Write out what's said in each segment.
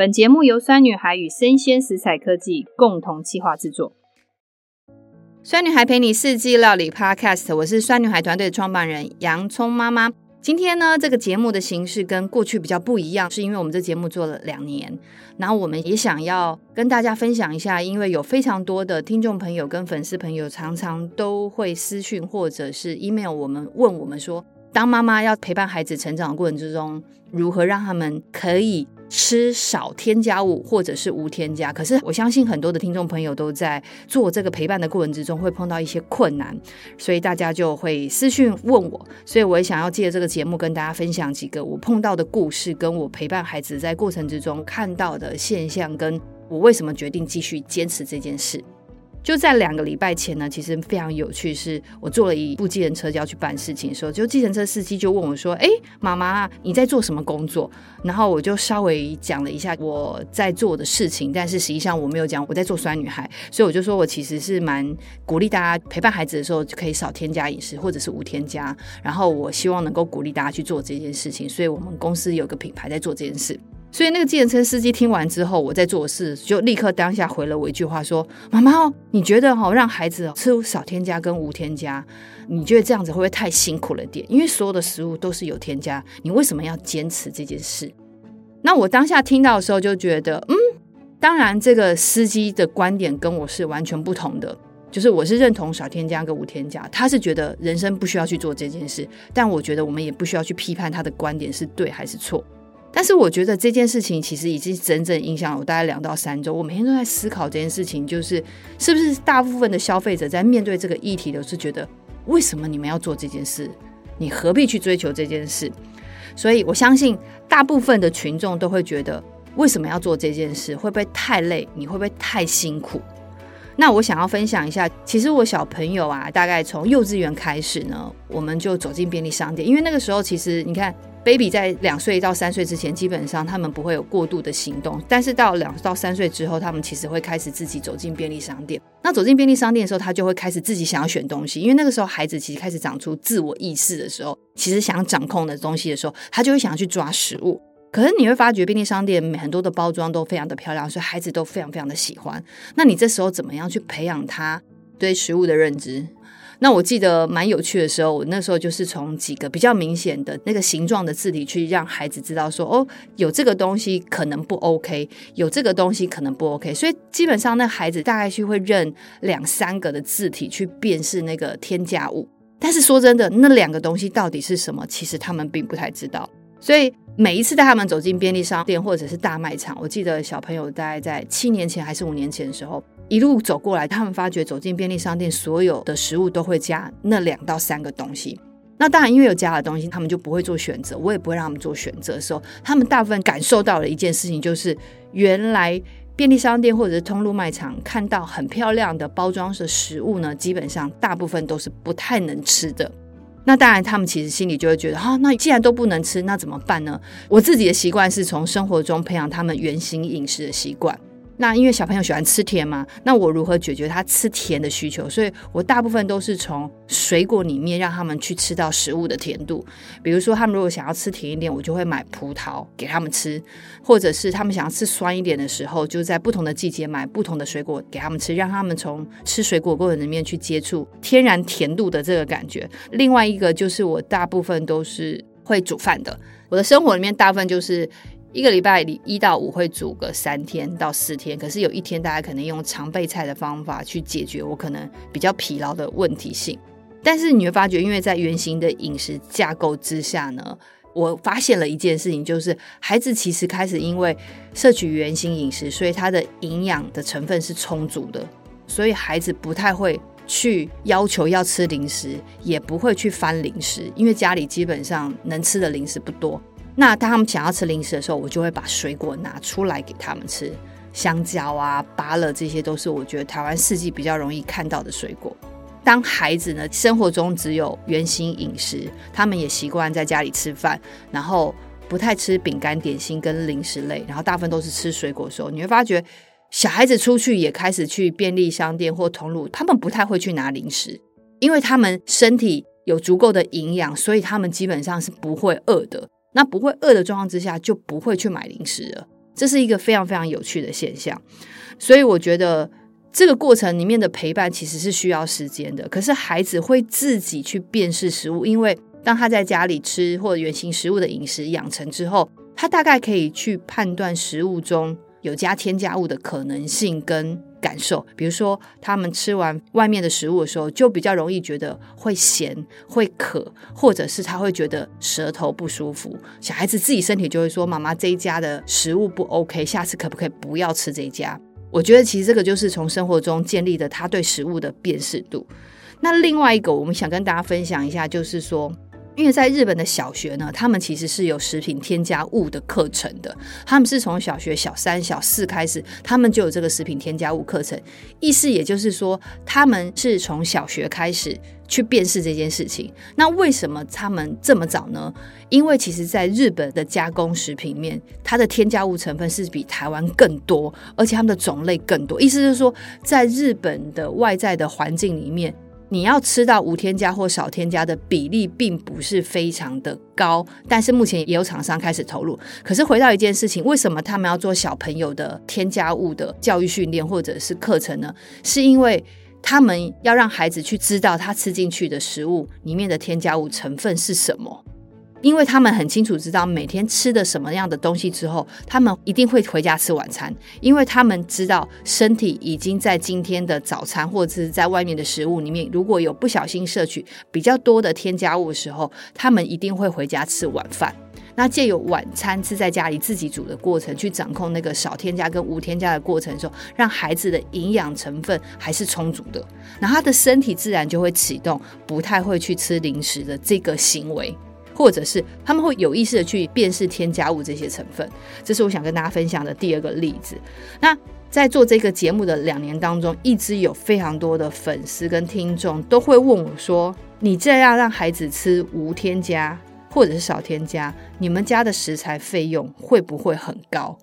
本节目由酸女孩与生鲜食材科技共同企划制作。酸女孩陪你四季料理 Podcast，我是酸女孩团队的创办人洋葱妈妈。今天呢，这个节目的形式跟过去比较不一样，是因为我们这节目做了两年，然后我们也想要跟大家分享一下，因为有非常多的听众朋友跟粉丝朋友常常都会私讯或者是 email 我们问我们说，当妈妈要陪伴孩子成长的过程之中，如何让他们可以吃少添加物或者是无添加？可是我相信很多的听众朋友都在做这个陪伴的过程之中会碰到一些困难，所以大家就会私讯问我，所以我也想要借这个节目跟大家分享几个我碰到的故事，跟我陪伴孩子在过程之中看到的现象，跟我为什么决定继续坚持这件事。就在两个礼拜前呢，其实非常有趣，是我坐了一部计程车就要去办事情的时候，就计程车司机就问我说：“哎，妈妈，你在做什么工作？”然后我就稍微讲了一下我在做的事情，但是实际上我没有讲我在做酸女孩，所以我就说我其实是蛮鼓励大家陪伴孩子的时候就可以少添加饮食或者是无添加，然后我希望能够鼓励大家去做这件事情，所以我们公司有个品牌在做这件事。所以那个计程车司机听完之后，我在做事就立刻当下回了我一句话说：“妈妈，你觉得哈让孩子吃少添加跟无添加，你觉得这样子会不会太辛苦了点？因为所有的食物都是有添加，你为什么要坚持这件事？”那我当下听到的时候就觉得，嗯，当然这个司机的观点跟我是完全不同的，就是我是认同少添加跟无添加，他是觉得人生不需要去做这件事，但我觉得我们也不需要去批判他的观点是对还是错。但是我觉得这件事情其实已经整整影响了我大概两到三周。我每天都在思考这件事情，就是是不是大部分的消费者在面对这个议题都是觉得，为什么你们要做这件事？你何必去追求这件事？所以我相信大部分的群众都会觉得，为什么要做这件事？会不会太累？你会不会太辛苦？那我想要分享一下，其实我小朋友啊，大概从幼稚园开始呢，我们就走进便利商店，因为那个时候其实你看。Baby 在两岁到三岁之前，基本上他们不会有过度的行动，但是到两到三岁之后，他们其实会开始自己走进便利商店。那走进便利商店的时候，他就会开始自己想要选东西，因为那个时候孩子其实开始长出自我意识的时候，其实想掌控的东西的时候，他就会想要去抓食物。可是你会发觉便利商店很多的包装都非常的漂亮，所以孩子都非常非常的喜欢。那你这时候怎么样去培养他对食物的认知？那我记得蛮有趣的时候，我那时候就是从几个比较明显的那个形状的字体去让孩子知道说，哦，有这个东西可能不 OK，有这个东西可能不 OK，所以基本上那孩子大概是会认两三个的字体去辨识那个添加物。但是说真的，那两个东西到底是什么，其实他们并不太知道。所以每一次带他们走进便利商店或者是大卖场，我记得小朋友大概在七年前还是五年前的时候。一路走过来，他们发觉走进便利商店，所有的食物都会加那两到三个东西。那当然，因为有加的东西，他们就不会做选择。我也不会让他们做选择的时候，他们大部分感受到了一件事情，就是原来便利商店或者是通路卖场看到很漂亮的包装的食物呢，基本上大部分都是不太能吃的。那当然，他们其实心里就会觉得，哈，那既然都不能吃，那怎么办呢？我自己的习惯是从生活中培养他们原型饮食的习惯。那因为小朋友喜欢吃甜嘛，那我如何解决他吃甜的需求？所以我大部分都是从水果里面让他们去吃到食物的甜度。比如说，他们如果想要吃甜一点，我就会买葡萄给他们吃；或者是他们想要吃酸一点的时候，就在不同的季节买不同的水果给他们吃，让他们从吃水果过程里面去接触天然甜度的这个感觉。另外一个就是我大部分都是会煮饭的，我的生活里面大部分就是。一个礼拜里一到五会煮个三天到四天，可是有一天大家可能用常备菜的方法去解决我可能比较疲劳的问题性。但是你会发觉，因为在原型的饮食架构之下呢，我发现了一件事情，就是孩子其实开始因为摄取原型饮食，所以他的营养的成分是充足的，所以孩子不太会去要求要吃零食，也不会去翻零食，因为家里基本上能吃的零食不多。那当他们想要吃零食的时候，我就会把水果拿出来给他们吃，香蕉啊、芭乐，这些都是我觉得台湾四季比较容易看到的水果。当孩子呢，生活中只有原形饮食，他们也习惯在家里吃饭，然后不太吃饼干、点心跟零食类，然后大部分都是吃水果的时候，你会发觉小孩子出去也开始去便利商店或通路，他们不太会去拿零食，因为他们身体有足够的营养，所以他们基本上是不会饿的。那不会饿的状况之下，就不会去买零食了。这是一个非常非常有趣的现象。所以我觉得这个过程里面的陪伴其实是需要时间的。可是孩子会自己去辨识食物，因为当他在家里吃或者原型食物的饮食养成之后，他大概可以去判断食物中有加添加物的可能性跟感受。比如说，他们吃完外面的食物的时候，就比较容易觉得会咸、会渴，或者是他会觉得舌头不舒服。小孩子自己身体就会说：“妈妈，这一家的食物不 OK，下次可不可以不要吃这一家？”我觉得其实这个就是从生活中建立的他对食物的辨识度。那另外一个，我们想跟大家分享一下，就是说。因为在日本的小学呢，他们其实是有食品添加物的课程的。他们是从小学小三、小四开始，他们就有这个食品添加物课程。意思也就是说，他们是从小学开始去辨识这件事情。那为什么他们这么早呢？因为其实，在日本的加工食品面，它的添加物成分是比台湾更多，而且它们的种类更多。意思是说，在日本的外在的环境里面。你要吃到无添加或少添加的比例并不是非常的高，但是目前也有厂商开始投入。可是回到一件事情，为什么他们要做小朋友的添加物的教育训练或者是课程呢？是因为他们要让孩子去知道他吃进去的食物里面的添加物成分是什么。因为他们很清楚知道每天吃的什么样的东西之后，他们一定会回家吃晚餐，因为他们知道身体已经在今天的早餐或者是在外面的食物里面，如果有不小心摄取比较多的添加物的时候，他们一定会回家吃晚饭。那借由晚餐是在家里自己煮的过程，去掌控那个少添加跟无添加的过程的时候，让孩子的营养成分还是充足的，那他的身体自然就会启动，不太会去吃零食的这个行为。或者是他们会有意识的去辨识添加物这些成分，这是我想跟大家分享的第二个例子。那在做这个节目的两年当中，一直有非常多的粉丝跟听众都会问我说：“你这样让孩子吃无添加或者是少添加，你们家的食材费用会不会很高？”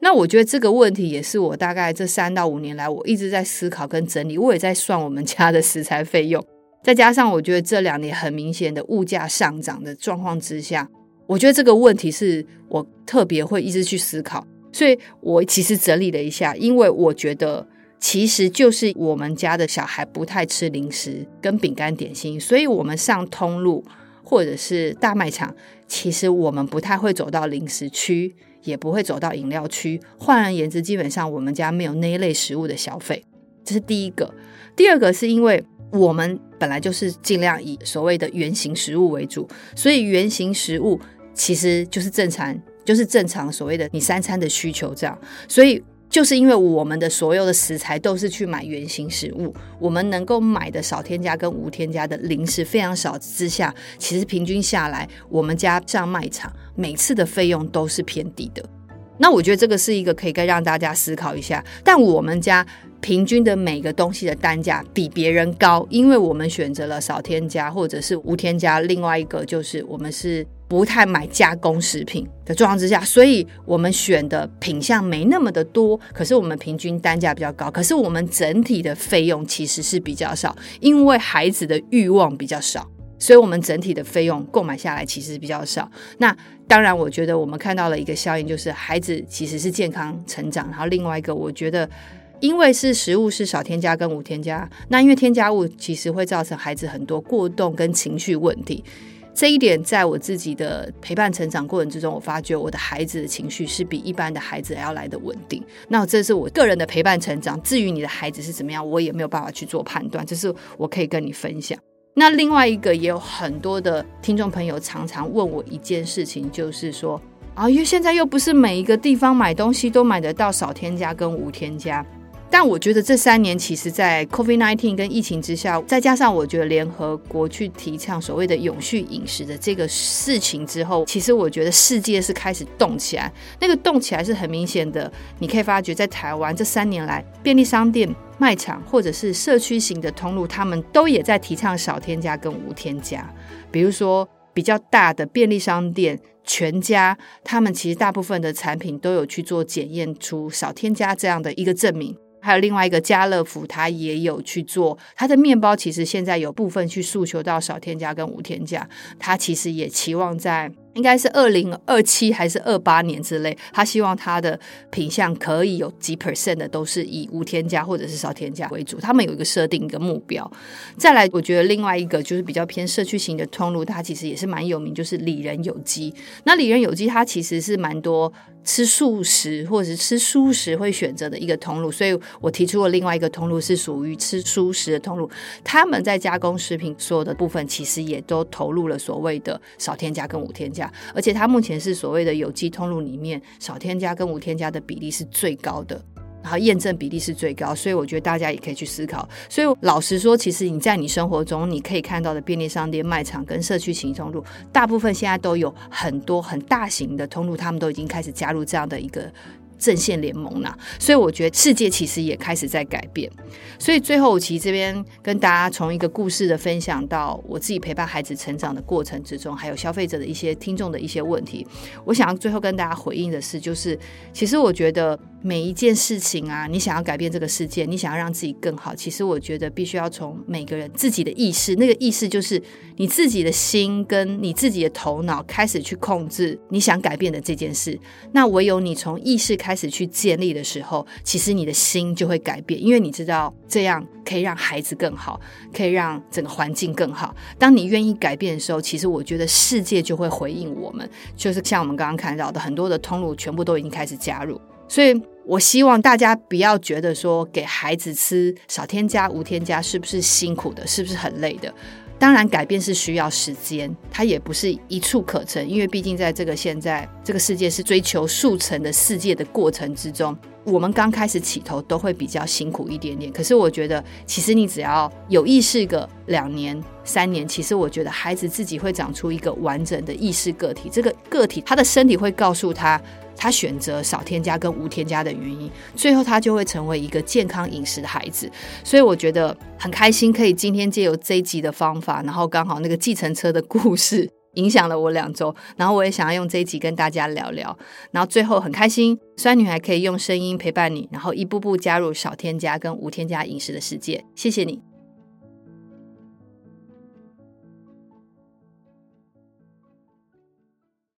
那我觉得这个问题也是我大概这三到五年来我一直在思考跟整理，我也在算我们家的食材费用。再加上，我觉得这两年很明显的物价上涨的状况之下，我觉得这个问题是我特别会一直去思考。所以我其实整理了一下，因为我觉得其实就是我们家的小孩不太吃零食跟饼干点心，所以我们上通路或者是大卖场，其实我们不太会走到零食区，也不会走到饮料区。换而言之，基本上我们家没有那一类食物的消费，这是第一个。第二个是因为。我们本来就是尽量以所谓的原型食物为主，所以原型食物其实就是正常，就是正常所谓的你三餐的需求这样。所以就是因为我们的所有的食材都是去买原型食物，我们能够买的少添加跟无添加的零食非常少之下，其实平均下来，我们家上卖场每次的费用都是偏低的。那我觉得这个是一个可以该让大家思考一下，但我们家。平均的每个东西的单价比别人高，因为我们选择了少添加或者是无添加。另外一个就是我们是不太买加工食品的状况之下，所以我们选的品项没那么的多，可是我们平均单价比较高。可是我们整体的费用其实是比较少，因为孩子的欲望比较少，所以我们整体的费用购买下来其实比较少。那当然，我觉得我们看到了一个效应，就是孩子其实是健康成长。然后另外一个，我觉得。因为是食物是少添加跟无添加，那因为添加物其实会造成孩子很多过动跟情绪问题。这一点在我自己的陪伴成长过程之中，我发觉我的孩子的情绪是比一般的孩子还要来的稳定。那这是我个人的陪伴成长。至于你的孩子是怎么样，我也没有办法去做判断，这是我可以跟你分享。那另外一个也有很多的听众朋友常常问我一件事情，就是说啊，因为现在又不是每一个地方买东西都买得到少添加跟无添加。但我觉得这三年，其实，在 COVID-19 跟疫情之下，再加上我觉得联合国去提倡所谓的永续饮食的这个事情之后，其实我觉得世界是开始动起来。那个动起来是很明显的，你可以发觉在台湾这三年来，便利商店、卖场或者是社区型的通路，他们都也在提倡少添加跟无添加。比如说比较大的便利商店，全家，他们其实大部分的产品都有去做检验出少添加这样的一个证明。还有另外一个家乐福，它也有去做它的面包。其实现在有部分去诉求到少添加跟无添加，它其实也期望在应该是二零二七还是二八年之类，他希望他的品相可以有几 percent 的都是以无添加或者是少添加为主，他们有一个设定一个目标。再来，我觉得另外一个就是比较偏社区型的通路，它其实也是蛮有名，就是里仁有机。那里仁有机它其实是蛮多吃素食或者是吃素食会选择的一个通路，所以我提出了另外一个通路是属于吃素食的通路，他们在加工食品所有的部分其实也都投入了所谓的少添加跟无添加。而且它目前是所谓的有机通路里面少添加跟无添加的比例是最高的，然后验证比例是最高，所以我觉得大家也可以去思考。所以老实说，其实你在你生活中你可以看到的便利商店、卖场跟社区型通路，大部分现在都有很多很大型的通路，他们都已经开始加入这样的一个。阵线联盟呐，所以我觉得世界其实也开始在改变。所以最后，我其实这边跟大家从一个故事的分享到我自己陪伴孩子成长的过程之中，还有消费者的一些听众的一些问题，我想要最后跟大家回应的是，就是其实我觉得每一件事情啊，你想要改变这个世界，你想要让自己更好，其实我觉得必须要从每个人自己的意识，那个意识就是你自己的心跟你自己的头脑开始去控制你想改变的这件事。那唯有你从意识开开始去建立的时候，其实你的心就会改变，因为你知道这样可以让孩子更好，可以让整个环境更好。当你愿意改变的时候，其实我觉得世界就会回应我们。就是像我们刚刚看到的，很多的通路全部都已经开始加入。所以我希望大家不要觉得说给孩子吃少添加、无添加是不是辛苦的，是不是很累的？当然，改变是需要时间，它也不是一触可成，因为毕竟在这个现在这个世界是追求速成的世界的过程之中，我们刚开始起头都会比较辛苦一点点。可是我觉得，其实你只要有意识个两年、三年，其实我觉得孩子自己会长出一个完整的意识个体，这个个体他的身体会告诉他。他选择少添加跟无添加的原因，最后他就会成为一个健康饮食的孩子。所以我觉得很开心，可以今天借由这一集的方法，然后刚好那个计程车的故事影响了我两周，然后我也想要用这一集跟大家聊聊。然后最后很开心，酸女孩可以用声音陪伴你，然后一步步加入少添加跟无添加饮食的世界。谢谢你。